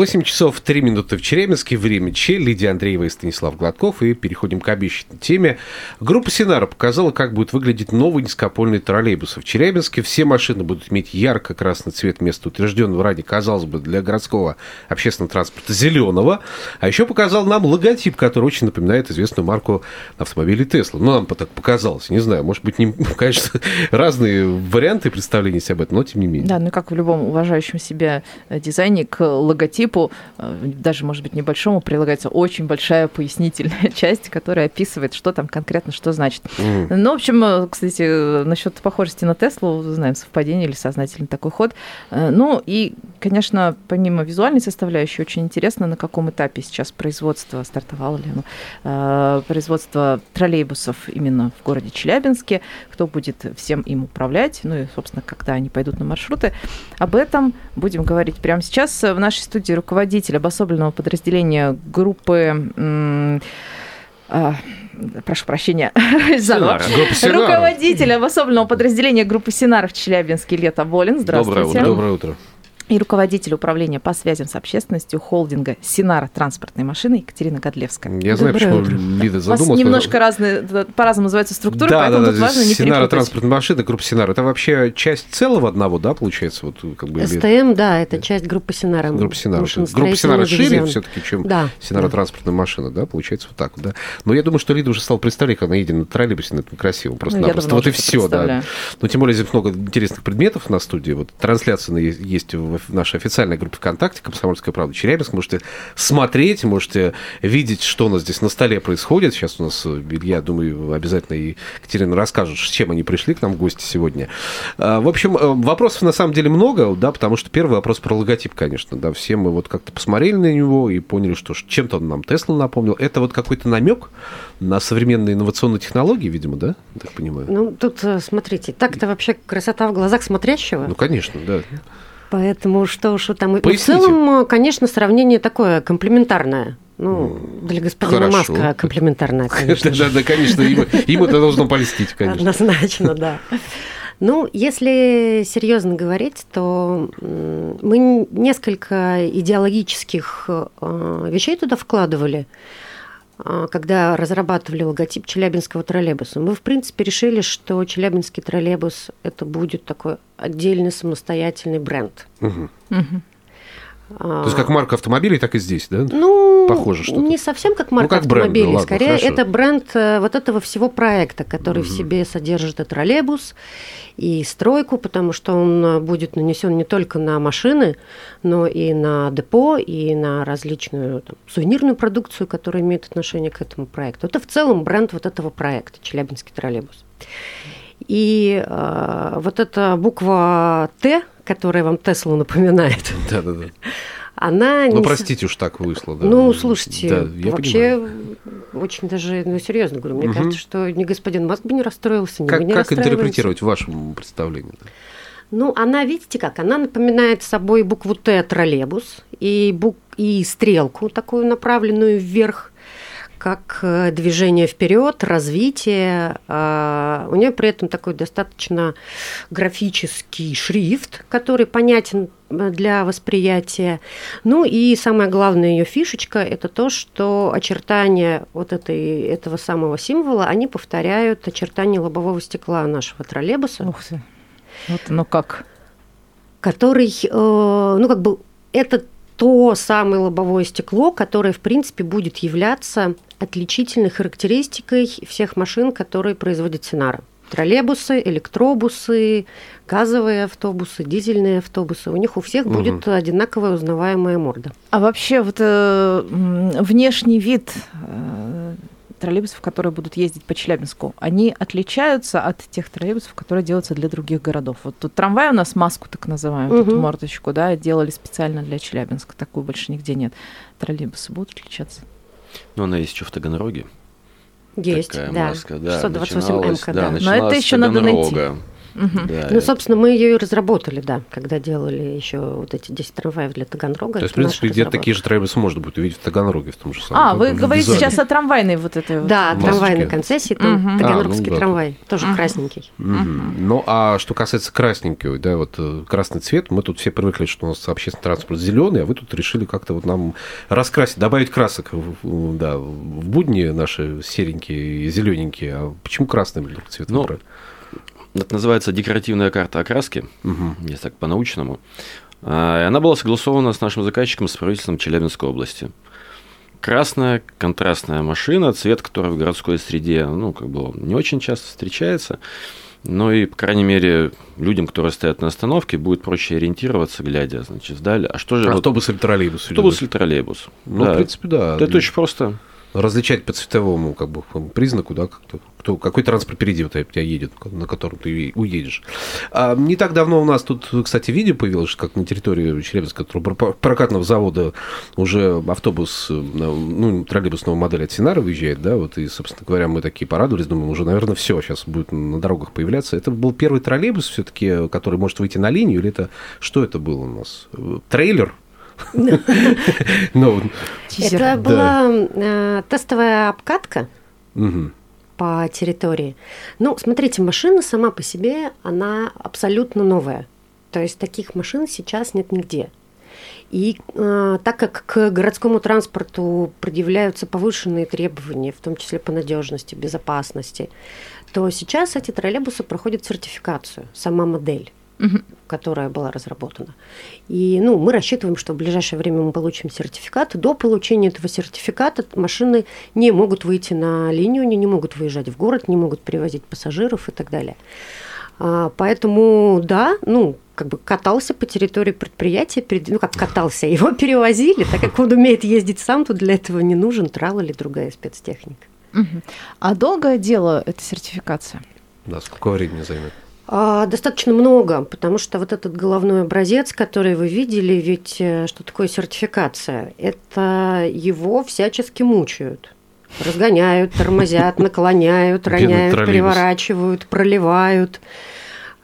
8 часов 3 минуты в Челябинске. Время Че. Лидия Андреева и Станислав Гладков. И переходим к обещанной теме. Группа Синара показала, как будет выглядеть новый низкопольный троллейбус. В Челябинске все машины будут иметь ярко-красный цвет вместо утвержденного ранее, казалось бы, для городского общественного транспорта зеленого. А еще показал нам логотип, который очень напоминает известную марку автомобилей Тесла. Ну, нам так показалось. Не знаю, может быть, не, конечно, разные варианты представления себе об этом, но тем не менее. Да, ну как в любом уважающем себя дизайне к логотипу логотипу, э, даже, может быть, небольшому, прилагается очень большая пояснительная часть, которая описывает, что там конкретно, что значит. Mm. Ну, в общем, э, кстати, насчет похожести на Теслу, знаем, совпадение или сознательный такой ход. Э, ну, и, конечно, помимо визуальной составляющей, очень интересно, на каком этапе сейчас производство стартовало ли оно, производство троллейбусов именно в городе Челябинске, кто будет всем им управлять, ну и, собственно, когда они пойдут на маршруты. Об этом будем говорить прямо сейчас. В нашей студии студии руководитель обособленного подразделения группы а, прошу прощения, заново. Руководитель обособленного подразделения группы Синаров Челябинский Лето Волин. Здравствуйте. Доброе утро. Доброе утро и руководитель управления по связям с общественностью холдинга Синара транспортной машины Екатерина Годлевская. Я знаю, почему Лида задумалась. У вас немножко разные, по-разному называются структуры, да, поэтому да, да, тут важно не Синара транспортная машина, группа Синара. Это вообще часть целого одного, да, получается? Вот, как бы, СТМ, да, это часть группы Синара. Группа Синара. Группа Синара шире все-таки, чем да. Синара да. транспортная машина, да, получается вот так вот, да. Но я думаю, что Лида уже стала представлять, как она едет на троллейбусе, это красиво просто-напросто. Ну, вот и все, да. Но тем более здесь много интересных предметов на студии. Вот трансляция есть в нашей официальной группе ВКонтакте «Комсомольская правда» Челябинск. Можете смотреть, можете видеть, что у нас здесь на столе происходит. Сейчас у нас, я думаю, обязательно и Екатерина расскажет, с чем они пришли к нам в гости сегодня. А, в общем, э, вопросов на самом деле много, да, потому что первый вопрос про логотип, конечно. Да, все мы вот как-то посмотрели на него и поняли, что чем-то он нам Тесла напомнил. Это вот какой-то намек на современные инновационные технологии, видимо, да? Так понимаю. Ну, тут, э, смотрите, так-то вообще красота в глазах смотрящего. Ну, конечно, да. Поэтому что уж там... Поясните. В целом, конечно, сравнение такое комплементарное. Ну, для господина Хорошо. Маска комплементарное, конечно. Да, да, конечно, им, это должно полистить, конечно. Однозначно, да. Ну, если серьезно говорить, то мы несколько идеологических э, вещей туда вкладывали. А, когда разрабатывали логотип челябинского троллейбуса. Мы, в принципе, решили, что челябинский троллейбус – это будет такой отдельный самостоятельный бренд. Угу. Угу. То есть как марка автомобилей, так и здесь, да? Ну, похоже что -то. Не совсем как марка ну, как автомобилей, бренд, скорее хорошо. это бренд э, вот этого всего проекта, который угу. в себе содержит и троллейбус, и стройку, потому что он э, будет нанесен не только на машины, но и на депо, и на различную там, сувенирную продукцию, которая имеет отношение к этому проекту. Это в целом бренд вот этого проекта Челябинский троллейбус. И э, вот эта буква Т, которая вам Теслу напоминает. Да-да-да. Она ну, не... простите уж так вышло. Да. Ну, слушайте, да, вообще понимаю. очень даже, ну, серьезно говорю, мне угу. кажется, что ни господин Маск бы не расстроился, ни как, не Как интерпретировать в вашем представлении? Ну, она, видите как, она напоминает собой букву Т троллейбус и, бук... и стрелку такую направленную вверх как э, движение вперед, развитие. А, у нее при этом такой достаточно графический шрифт, который понятен э, для восприятия. Ну и самая главная ее фишечка – это то, что очертания вот этой, этого самого символа, они повторяют очертания лобового стекла нашего троллейбуса. Ух ты. Вот оно как. Который, э, ну как бы, это то самое лобовое стекло, которое, в принципе, будет являться отличительной характеристикой всех машин, которые производит Синара. Троллейбусы, электробусы, газовые автобусы, дизельные автобусы. У них у всех угу. будет одинаковая узнаваемая морда. А вообще вот э, внешний вид э, троллейбусов, которые будут ездить по Челябинску, они отличаются от тех троллейбусов, которые делаются для других городов. Вот тут трамвай у нас маску так называемую, угу. тут мордочку, да, делали специально для Челябинска, такую больше нигде нет. Троллейбусы будут отличаться? Ну, она есть еще в Таганроге. Есть, такая да. маска, да. 628 МК, да. да. Но это еще надо найти. Угу. Да. Ну, собственно, мы ее и разработали, да, когда делали еще вот эти 10 трамваев для Таганрога. То есть, в принципе, где такие же троллейбусы можно будет увидеть в Таганроге в том же самом. А, вы говорите сейчас о трамвайной вот этой Да, вот. трамвайной концессии, там угу. Таганрогский а, ну, да. трамвай, тоже угу. красненький. Угу. Ну, а что касается красненького, да, вот э, красный цвет, мы тут все привыкли, что у нас общественный транспорт зеленый, а вы тут решили как-то вот нам раскрасить, добавить красок в, да, в будни наши серенькие и зелененькие. А почему красный цвет? Ну, это называется декоративная карта окраски, угу. если так по-научному. А, она была согласована с нашим заказчиком, с правительством Челябинской области. Красная контрастная машина, цвет, который в городской среде, ну, как бы не очень часто встречается. Но и, по крайней мере, людям, которые стоят на остановке, будет проще ориентироваться, глядя, значит, вдаль. А что же... Автобус вот... или троллейбус? Автобус или троллейбус. Ну, да. в принципе, да. Это очень просто различать по цветовому как бы, признаку, да, кто, кто, какой транспорт впереди вот тебя едет, на котором ты уедешь. А, не так давно у нас тут, кстати, видео появилось, как на территории Челябинского прокатного завода уже автобус, ну, троллейбусного модели от Синара выезжает, да, вот, и, собственно говоря, мы такие порадовались, думаем, уже, наверное, все, сейчас будет на дорогах появляться. Это был первый троллейбус все-таки, который может выйти на линию, или это, что это было у нас? Трейлер? Ну, Это была э, тестовая обкатка по территории. Ну, смотрите, машина сама по себе, она абсолютно новая. То есть таких машин сейчас нет нигде. И э, так как к городскому транспорту предъявляются повышенные требования, в том числе по надежности, безопасности, то сейчас эти троллейбусы проходят сертификацию, сама модель угу. которая была разработана. И ну, мы рассчитываем, что в ближайшее время мы получим сертификат. До получения этого сертификата машины не могут выйти на линию, они не могут выезжать в город, не могут перевозить пассажиров и так далее. А, поэтому, да, ну, как бы катался по территории предприятия, ну как катался, его перевозили, так как он умеет ездить сам, то для этого не нужен трал или другая спецтехника. А долгое дело эта сертификация? Да, сколько времени займет? А, достаточно много, потому что вот этот головной образец, который вы видели, ведь э, что такое сертификация? Это его всячески мучают. Разгоняют, тормозят, наклоняют, роняют, переворачивают, проливают.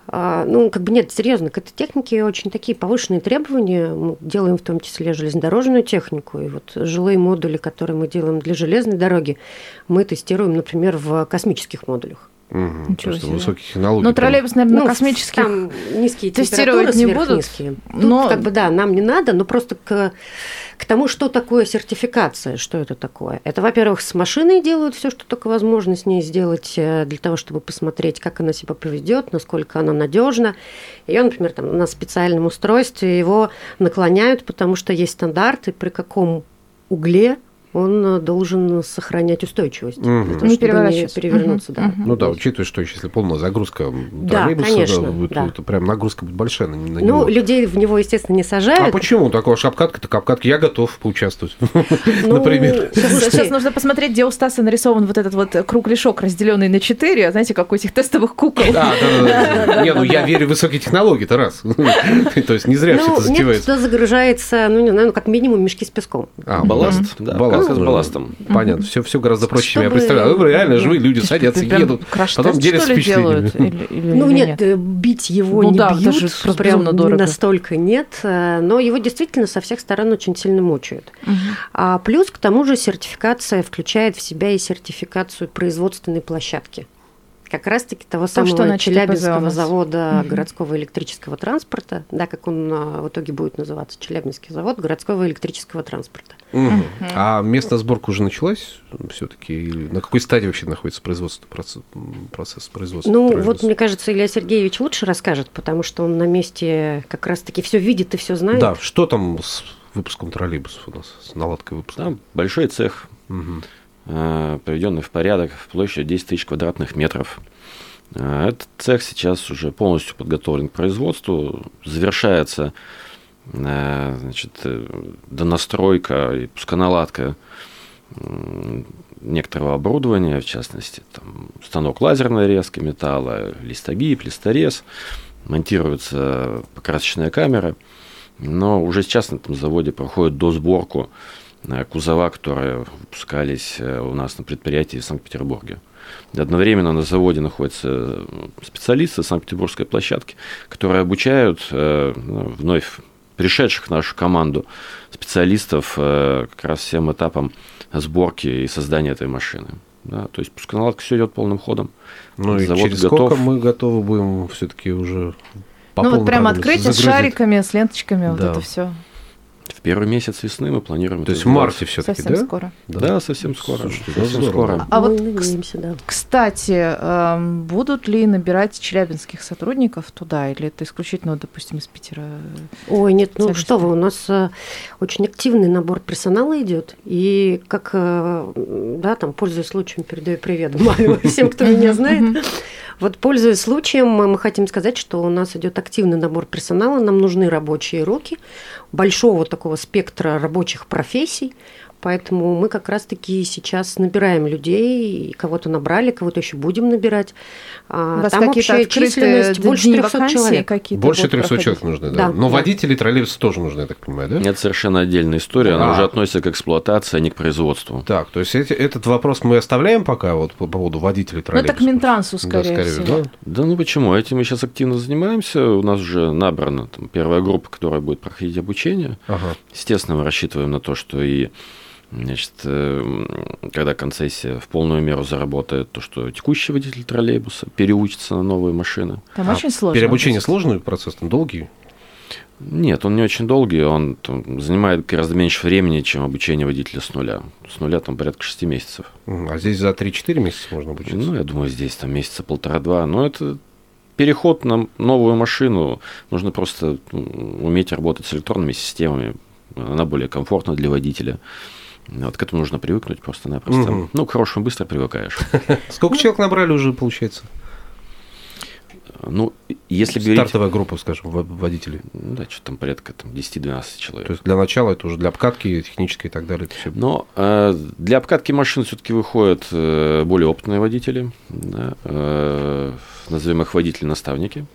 А, ну, как бы нет, серьезно, к этой технике очень такие повышенные требования. Мы делаем в том числе железнодорожную технику. И вот жилые модули, которые мы делаем для железной дороги, мы тестируем, например, в космических модулях. Угу, Ничего себе. высоких технологий. Но троллейбус, наверное, ну, космических там низкие тестировать не будут. Низкие. Тут но... как бы да, нам не надо, но просто к, к тому, что такое сертификация, что это такое. Это, во-первых, с машиной делают все, что только возможно с ней сделать э, для того, чтобы посмотреть, как она себя поведет, насколько она надежна. Ее, например, там, на специальном устройстве его наклоняют, потому что есть стандарты, при каком угле он э, должен сохранять устойчивость, угу. для того, чтобы не перевернуться. Угу. Да. Ну да, учитывая, что если полная загрузка троллейбуса, да, конечно, да, будет, да. это прям нагрузка будет большая на, на ну, него. Ну, людей в него, естественно, не сажают. А почему? Такого обкатка, так обкатка, я готов поучаствовать, ну, например. Сейчас нужно посмотреть, где у Стаса нарисован вот этот вот кругляшок, разделенный на четыре, знаете, как у этих тестовых кукол. Да, да, да. Не, ну я верю в высокие технологии-то раз. То есть не зря все это затевается. Нет, загружается, ну, не знаю, ну, как минимум мешки с песком. А, балласт? Да, балласт с балластом. Понятно, все, все гораздо проще, чем я представляю. Реально живые люди садятся, едут, потом делятся впечатлениями. Ну нет, э, бить его ну не бьют, прям настолько нет, э, но его действительно со всех сторон очень сильно мучают. А плюс к тому же сертификация включает в себя и сертификацию производственной площадки как раз-таки того То, самого что Челябинского завода угу. городского электрического транспорта, да, как он а, в итоге будет называться, Челябинский завод городского электрического транспорта. Угу. Угу. А местная сборка уже началась все-таки? На какой стадии вообще находится производство, процесс, процесс производства? Ну, вот мне кажется, Илья Сергеевич лучше расскажет, потому что он на месте как раз-таки все видит и все знает. Да, что там с выпуском троллейбусов у нас, с наладкой выпуска? Там большой цех. Угу приведенный в порядок в площадь 10 тысяч квадратных метров. Э, этот цех сейчас уже полностью подготовлен к производству. Завершается э, значит, донастройка и пусконаладка некоторого оборудования, в частности, там, станок лазерной резки металла, листогиб, листорез, монтируется покрасочная камера, но уже сейчас на этом заводе проходит досборку Э, кузова, которые выпускались э, у нас на предприятии в Санкт-Петербурге. Одновременно на заводе находятся специалисты Санкт-Петербургской площадки, которые обучают ну, вновь пришедших в нашу команду специалистов как раз всем этапам сборки и создания этой машины. Да, то есть пусконаладка все идет полным ходом. Ну и через готов. сколько мы готовы будем все-таки уже по Ну вот прямо открытие с шариками, с ленточками, да. вот это все. В первый месяц весны мы планируем. То есть в марте все-таки, совсем да? скоро. Да, да совсем скоро. Слушайте, совсем скоро. А вот, надеемся, да. кстати, эм, будут ли набирать челябинских сотрудников туда, или это исключительно, допустим, из Питера? Ой, нет, ну что вы, у нас э, очень активный набор персонала идет, и как, э, да, там, пользуясь случаем, передаю привет Маме всем, кто меня знает. Вот, пользуясь случаем, мы хотим сказать, что у нас идет активный набор персонала, нам нужны рабочие руки, большого такого спектра рабочих профессий. Поэтому мы как раз-таки сейчас набираем людей, кого-то набрали, кого-то еще будем набирать. А, У вас Там общая численность больше 300 человек. Больше 300 человек нужны, да. да Но да. водители троллейбуса тоже нужны, я так понимаю, да? Это совершенно отдельная история, она а. уже относится к эксплуатации, а не к производству. Так, то есть эти, этот вопрос мы оставляем пока вот по поводу водителей троллейбуса? Ну, это к Минтрансу, скорее, да, скорее всего. Да? да, ну почему? Этим мы сейчас активно занимаемся. У нас уже набрана там, первая группа, которая будет проходить обучение. Ага. Естественно, мы рассчитываем на то, что и Значит, эм, когда концессия в полную меру заработает, то что текущий водитель троллейбуса переучится на новые машины. Там а очень сложно. Переобучение сложный процесс, там долгий? Нет, он не очень долгий, он там, занимает гораздо меньше времени, чем обучение водителя с нуля. С нуля там порядка 6 месяцев. А здесь за 3-4 месяца можно обучиться? Ну, я думаю, здесь там месяца полтора-два. Но это переход на новую машину. Нужно просто уметь работать с электронными системами. Она более комфортна для водителя. Вот к этому нужно привыкнуть просто-напросто. Угу. Ну, к хорошему быстро привыкаешь. Сколько человек набрали уже, получается? Ну, если говорить... Стартовая группа, скажем, водителей. Ну, да, что там порядка там, 10-12 человек. То есть для начала это уже для обкатки технической и так далее. Все... Но э, для обкатки машин все-таки выходят э, более опытные водители, да, э, назовем их водители-наставники.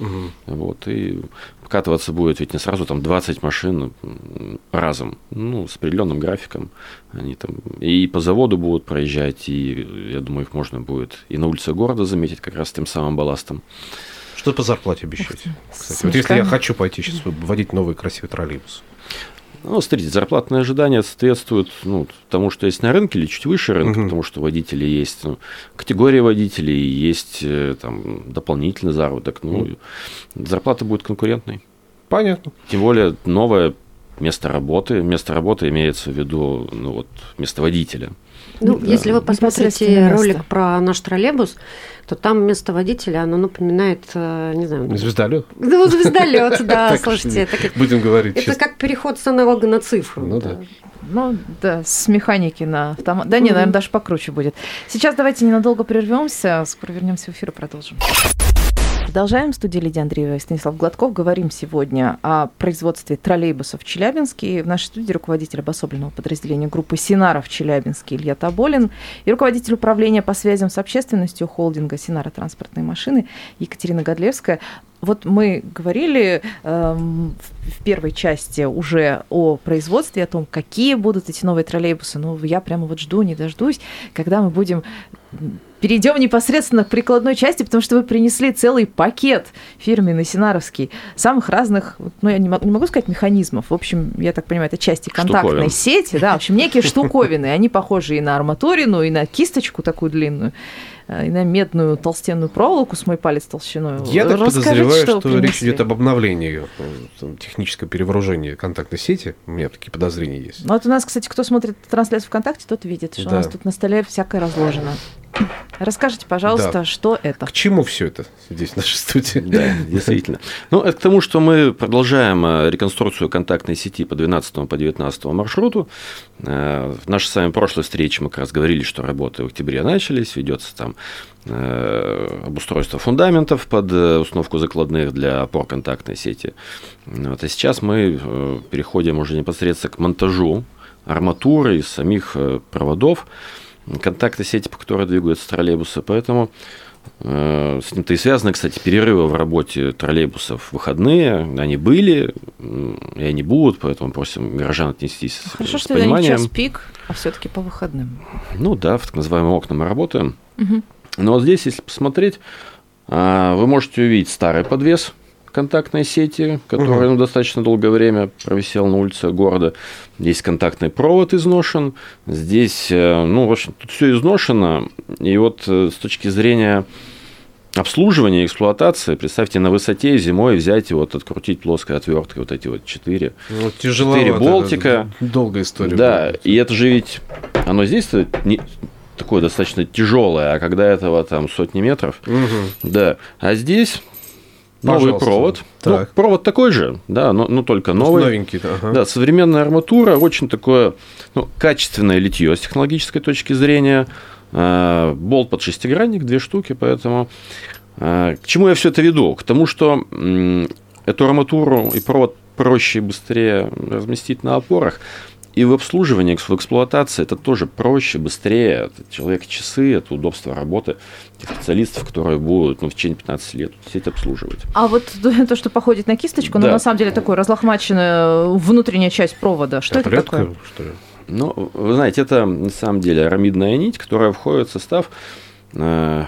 Угу. Вот, и вкатываться будет ведь не сразу там 20 машин разом, ну, с определенным графиком. Они там и по заводу будут проезжать, и я думаю, их можно будет и на улице города заметить как раз тем самым балластом. Что по зарплате обещаете? Кстати, вот если я хочу пойти сейчас водить новый красивый троллейбус. Ну, смотрите, зарплатные ожидания соответствуют ну, тому, что есть на рынке, или чуть выше рынка, угу. потому что водители есть ну, категория водителей, есть э, там дополнительный заработок. Ну, угу. зарплата будет конкурентной. Понятно. Тем более новое место работы. Место работы имеется в виду ну, вот, место водителя. Ну, да. если вы посмотрите ролик про наш троллейбус, то там место водителя, оно напоминает, э, не знаю... Звездолет? Ну, звездолет, да, слушайте. Будем говорить Это как переход с аналога на цифру. Ну, да. Ну, да, с механики на автомат. Да, не, наверное, даже покруче будет. Сейчас давайте ненадолго прервемся, скоро вернемся в эфир и продолжим. Продолжаем. В студии Лидия Андреева и Станислав Гладков. Говорим сегодня о производстве троллейбусов в Челябинске. В нашей студии руководитель обособленного подразделения группы Синара в Челябинске Илья Таболин и руководитель управления по связям с общественностью холдинга Синара транспортные машины Екатерина Годлевская. Вот мы говорили э, в первой части уже о производстве, о том, какие будут эти новые троллейбусы. Ну, я прямо вот жду, не дождусь, когда мы будем перейдем непосредственно к прикладной части, потому что вы принесли целый пакет фирменный, синаровский, самых разных, ну, я не могу, не могу сказать механизмов, в общем, я так понимаю, это части контактной Штуковин. сети, да, в общем, некие штуковины, они похожи и на арматурину, и на кисточку такую длинную. Э, и на медную толстенную проволоку с мой палец толщиной. Я так подозреваю, что, что речь идет об обновлении э, технического перевооружения контактной сети. У меня такие подозрения есть. Ну, вот у нас, кстати, кто смотрит трансляцию ВКонтакте, тот видит, что да. у нас тут на столе всякое разложено. Расскажите, пожалуйста, да. что это? К чему все это здесь в нашей студии? Да, действительно. Ну, это к тому, что мы продолжаем э, реконструкцию контактной сети по 12 по 19 маршруту. В нашей с вами прошлой встрече мы как раз говорили, что работы в октябре начались, ведется там Э, обустройство фундаментов под э, установку закладных для опор контактной сети. Вот. А сейчас мы э, переходим уже непосредственно к монтажу арматуры из самих проводов контактной сети, по которой двигаются троллейбусы. Поэтому с ним-то и связаны, кстати, перерывы в работе троллейбусов в выходные. Они были, и они будут, поэтому просим горожан отнестись Хорошо, с что пониманием. это не час пик, а все-таки по выходным. Ну да, в так называемые окна мы работаем. Угу. Но вот здесь, если посмотреть, а, вы можете увидеть старый подвес контактной сети, который угу. ну, достаточно долгое время провисел на улице города. Здесь контактный провод изношен, здесь, э, ну, в общем, тут все изношено. И вот э, с точки зрения обслуживания и эксплуатации, представьте, на высоте зимой взять и вот открутить плоской отверткой вот эти вот четыре, ну, четыре болтика. Долгая история. Да, будет. и это же ведь, оно здесь не, такое достаточно тяжелое, а когда этого там сотни метров, угу. да, а здесь Новый провод. Ну, так. Ну, провод такой же, да, но, но только новый. Новенький, ага. Да, современная арматура, очень такое ну, качественное литье с технологической точки зрения. А, болт под шестигранник, две штуки, поэтому а, к чему я все это веду? К тому, что эту арматуру и провод проще и быстрее разместить на опорах. И в обслуживании, в эксплуатации это тоже проще, быстрее. Это человек часы, это удобство работы тех специалистов, которые будут ну, в течение 15 лет сеть обслуживать. А вот то, что походит на кисточку, да. ну, на самом деле такое разлохмаченная внутренняя часть провода. Что это, это такое? Что ли? Ну, вы знаете, это на самом деле арамидная нить, которая входит в состав э,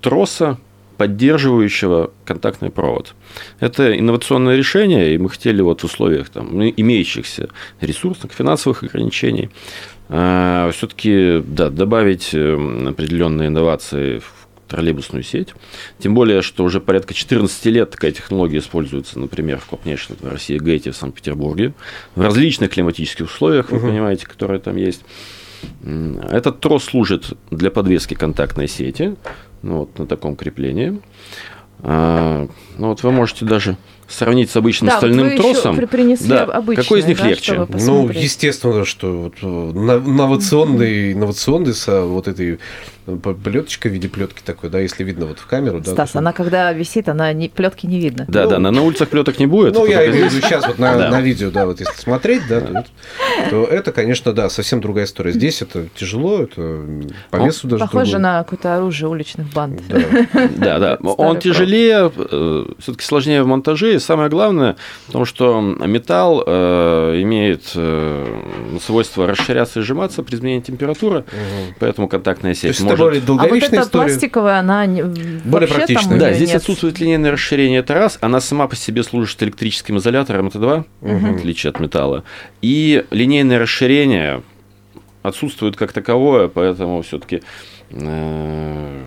троса поддерживающего контактный провод. Это инновационное решение, и мы хотели вот в условиях там, имеющихся ресурсных, финансовых ограничений э, все-таки да, добавить э, определенные инновации в троллейбусную сеть. Тем более, что уже порядка 14 лет такая технология используется, например, в крупнейшем в России Гейте в Санкт-Петербурге, в различных климатических условиях, вы угу. понимаете, которые там есть. Этот трос служит для подвески контактной сети ну, вот на таком креплении. А, ну, вот вы можете даже сравнить с обычным да, стальным вот тросом. Да. обычные, Какой из них да, легче? Ну, естественно, что вот, э, инновационный, инновационный с вот этой плеточка в виде плетки такой, да, если видно вот в камеру. Стас, да, она когда висит, она не, плетки не видно. Да, ну, да, на, на улицах плеток не будет. Ну, я имею в виду сейчас вот на, да. на видео, да, вот если смотреть, да, то, то это, конечно, да, совсем другая история. Здесь это тяжело, это по весу Он даже Похоже другой. на какое-то оружие уличных банд. Да, да. Он тяжелее, э, все-таки сложнее в монтаже, и самое главное, потому что металл э, имеет э, свойство расширяться и сжиматься при изменении температуры, поэтому контактная сеть может более долговечная а вот эта история. пластиковая, она более практичная. Да, здесь нет. отсутствует линейное расширение, это раз. Она сама по себе служит электрическим изолятором, это два, угу. в отличие от металла. И линейное расширение отсутствует как таковое, поэтому все-таки э,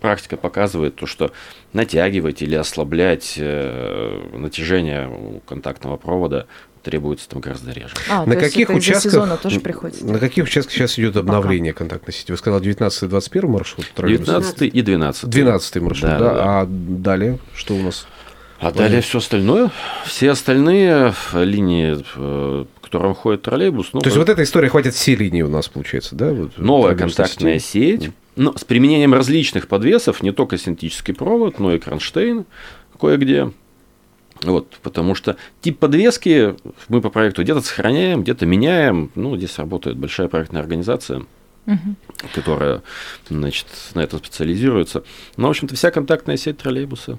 практика показывает то, что натягивать или ослаблять э, натяжение контактного провода требуется там гораздо реже. А, на каких участках тоже приходится? На каких участках сейчас идет обновление Пока. контактной сети? Вы сказали 19-21 маршрут? 19 и 12. 12 маршрут, да, да, да. А далее что у нас? А далее все остальное, все остальные линии, э, к которым ходит троллейбус. Ну, То есть вот эта история хватит все линии у нас получается, да? Вот, новая контактная сеть, сеть но с применением различных подвесов, не только синтетический провод, но и кронштейн кое-где. Вот, потому что тип подвески мы по проекту где-то сохраняем, где-то меняем. Ну, здесь работает большая проектная организация, угу. которая значит, на этом специализируется. Но, в общем-то, вся контактная сеть троллейбуса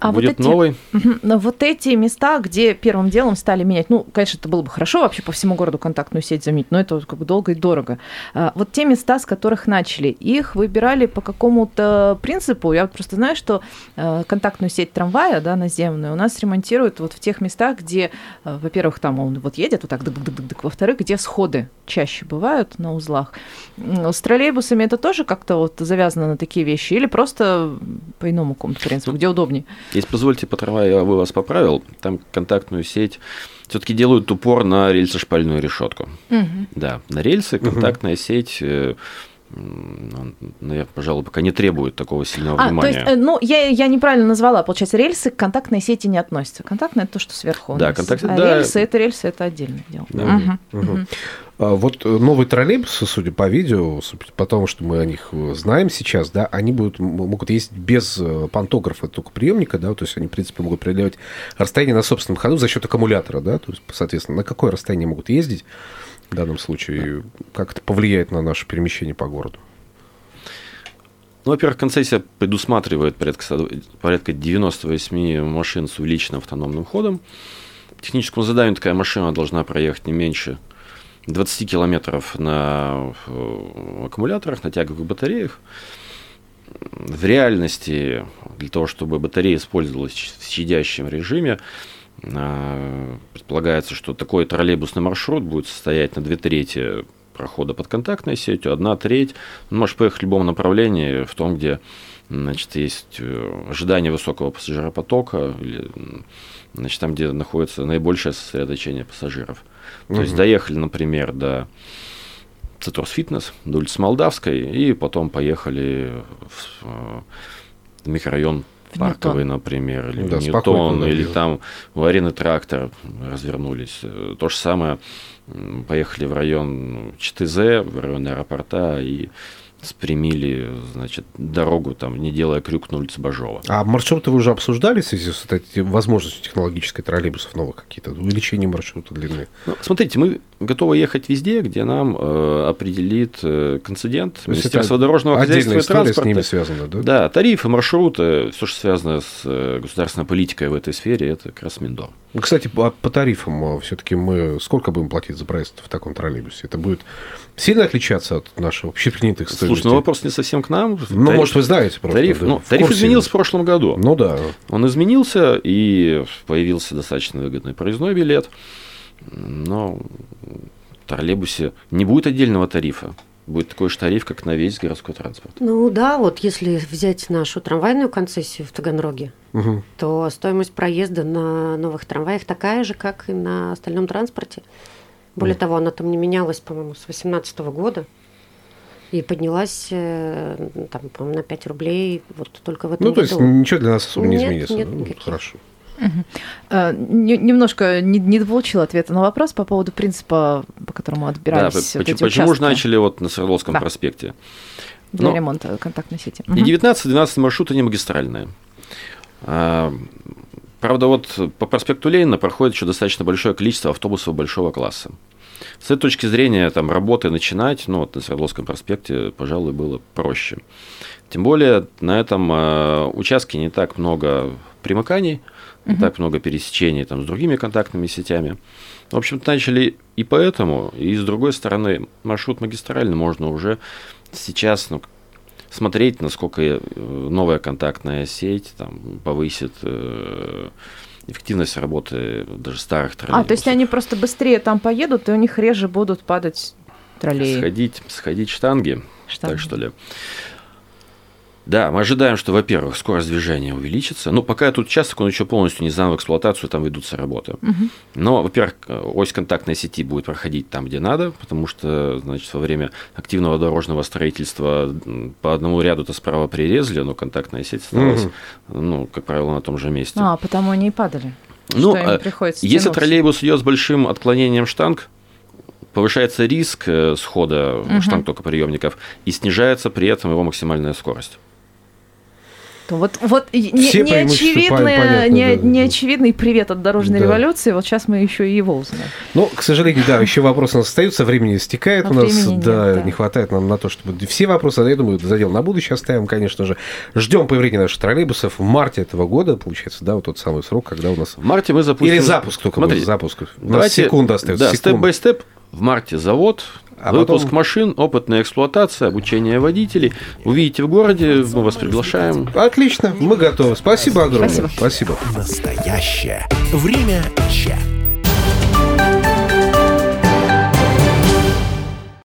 а будет вот эти, новый. Но вот эти места, где первым делом стали менять, ну, конечно, это было бы хорошо вообще по всему городу контактную сеть заменить, но это как бы долго и дорого. А вот те места, с которых начали, их выбирали по какому-то принципу. Я просто знаю, что э, контактную сеть трамвая, да, наземную, у нас ремонтируют вот в тех местах, где, э, во-первых, там он вот едет вот так, дык -дык -дык -дык, во-вторых, где сходы чаще бывают на узлах. С троллейбусами это тоже как-то вот завязано на такие вещи или просто по иному какому-то принципу, где удобнее? Если позвольте, по трамваю я бы вас поправил, там контактную сеть все-таки делают упор на рельсошпальную решетку. Угу. Да, на рельсы контактная угу. сеть э, ну, я, пожалуй, пока не требует такого сильного а, внимания. То есть, э, ну, я, я неправильно назвала, получается, рельсы к контактной сети не относятся. Контактная – это то, что сверху Да, контакт... а да. рельсы – это рельсы, это отдельное дело. Да. Угу. Угу. А вот э, новые троллейбусы, судя по видео, по тому, что мы о них э, знаем сейчас, да, они будут, могут ездить без пантографа только приемника, да, то есть они, в принципе, могут преодолевать расстояние на собственном ходу за счет аккумулятора, да, то есть, соответственно, на какое расстояние могут ездить в данном случае, как это повлияет на наше перемещение по городу? Ну, во-первых, концессия предусматривает порядка, порядка 98 машин с увеличенным автономным ходом. Техническому заданию такая машина должна проехать не меньше 20 километров на э, аккумуляторах, на тяговых батареях. В реальности для того, чтобы батарея использовалась в щадящем режиме, предполагается, что такой троллейбусный маршрут будет состоять на две трети прохода под контактной сетью, одна треть. Ну, можешь поехать в любом направлении, в том, где значит, есть э, ожидание высокого пассажиропотока, или значит, там, где находится наибольшее сосредоточение пассажиров. Угу. То есть доехали, например, до Цитрус Фитнес, до улицы Молдавской, и потом поехали в, э, в микрорайон в Парковый, Ньютон. например, или да, Ньютон, или там в арены трактор развернулись. То же самое поехали в район ЧТЗ, в район аэропорта и спрямили, значит, дорогу, там, не делая крюк на улице Бажова. А маршруты вы уже обсуждали в связи с этой возможностью технологической троллейбусов новых какие-то, увеличение маршрута длины? Ну, смотрите, мы готовы ехать везде, где нам э, определит э, концидент Министерства дорожного хозяйства и транспорта. с ними связана, да? Да, тарифы, маршруты, все, что связано с э, государственной политикой в этой сфере, это как раз Миндор. Ну, кстати, по, по тарифам э, все-таки мы сколько будем платить за проезд в таком троллейбусе? Это будет сильно отличаться от нашего общепринятых стоимостей? Слушай, ну вопрос не совсем к нам. Ну, тариф, может, вы знаете просто. Тариф, да, ну, тариф изменился в прошлом году. Ну да. Он изменился, и появился достаточно выгодный проездной билет. Но в троллейбусе не будет отдельного тарифа будет такой же тариф, как на весь городской транспорт. Ну да, вот если взять нашу трамвайную концессию в Таганроге, угу. то стоимость проезда на новых трамваях такая же, как и на остальном транспорте. Более угу. того, она там не менялась, по-моему, с 2018 года. И поднялась, э, там, по-моему, на 5 рублей вот только в этом Ну, то году. есть ничего для нас особо не изменится. Нет, ну, хорошо. Угу. Немножко не, не получил ответа на вопрос по поводу принципа, по которому отбирались да, вот почему, почему же начали вот на Свердловском да. проспекте? Для Но ремонта контактной сети. И 19-12 маршруты не магистральные. А, правда, вот по проспекту Ленина проходит еще достаточно большое количество автобусов большого класса. С этой точки зрения там, работы начинать, ну, вот на Свердловском проспекте, пожалуй, было проще. Тем более на этом э, участке не так много примыканий, не угу. так много пересечений там, с другими контактными сетями. В общем-то, начали и поэтому, и с другой стороны, маршрут магистральный можно уже сейчас ну, смотреть, насколько э, новая контактная сеть там, повысит э, эффективность работы даже старых троллейбусов. А, то есть они просто быстрее там поедут, и у них реже будут падать троллеи. Сходить, сходить штанги, штанги. так что ли. Да, мы ожидаем, что, во-первых, скорость движения увеличится. Ну, пока этот участок, он еще полностью не сдан в эксплуатацию, там ведутся работы. Угу. Но, во-первых, ось контактной сети будет проходить там, где надо, потому что, значит, во время активного дорожного строительства по одному ряду-то справа прирезали, но контактная сеть осталась, угу. ну, как правило, на том же месте. А, потому они и падали. Ну, а если троллейбус идет с большим отклонением штанг, повышается риск э, схода угу. штанг токоприемников и снижается при этом его максимальная скорость то вот, вот не, неочевидный, не, да, неочевидный привет от дорожной да. революции, вот сейчас мы еще и его узнаем. Ну, к сожалению, да, еще вопросы у нас остаются, времени стекает а у нас, нет, да, да, не хватает нам на то, чтобы все вопросы, я думаю, задел на будущее оставим, конечно же. Ждем появления наших троллейбусов в марте этого года, получается, да, вот тот самый срок, когда у нас... В марте мы запустим... Или запуск только Смотрите, будет, запуск. У нас секунда остается. Да, степ-бай-степ, в марте завод, а Выпуск потом... машин, опытная эксплуатация, обучение водителей. Увидите в городе, мы вас приглашаем. Отлично, мы готовы. Спасибо огромное. Спасибо. Спасибо. Настоящее время чат.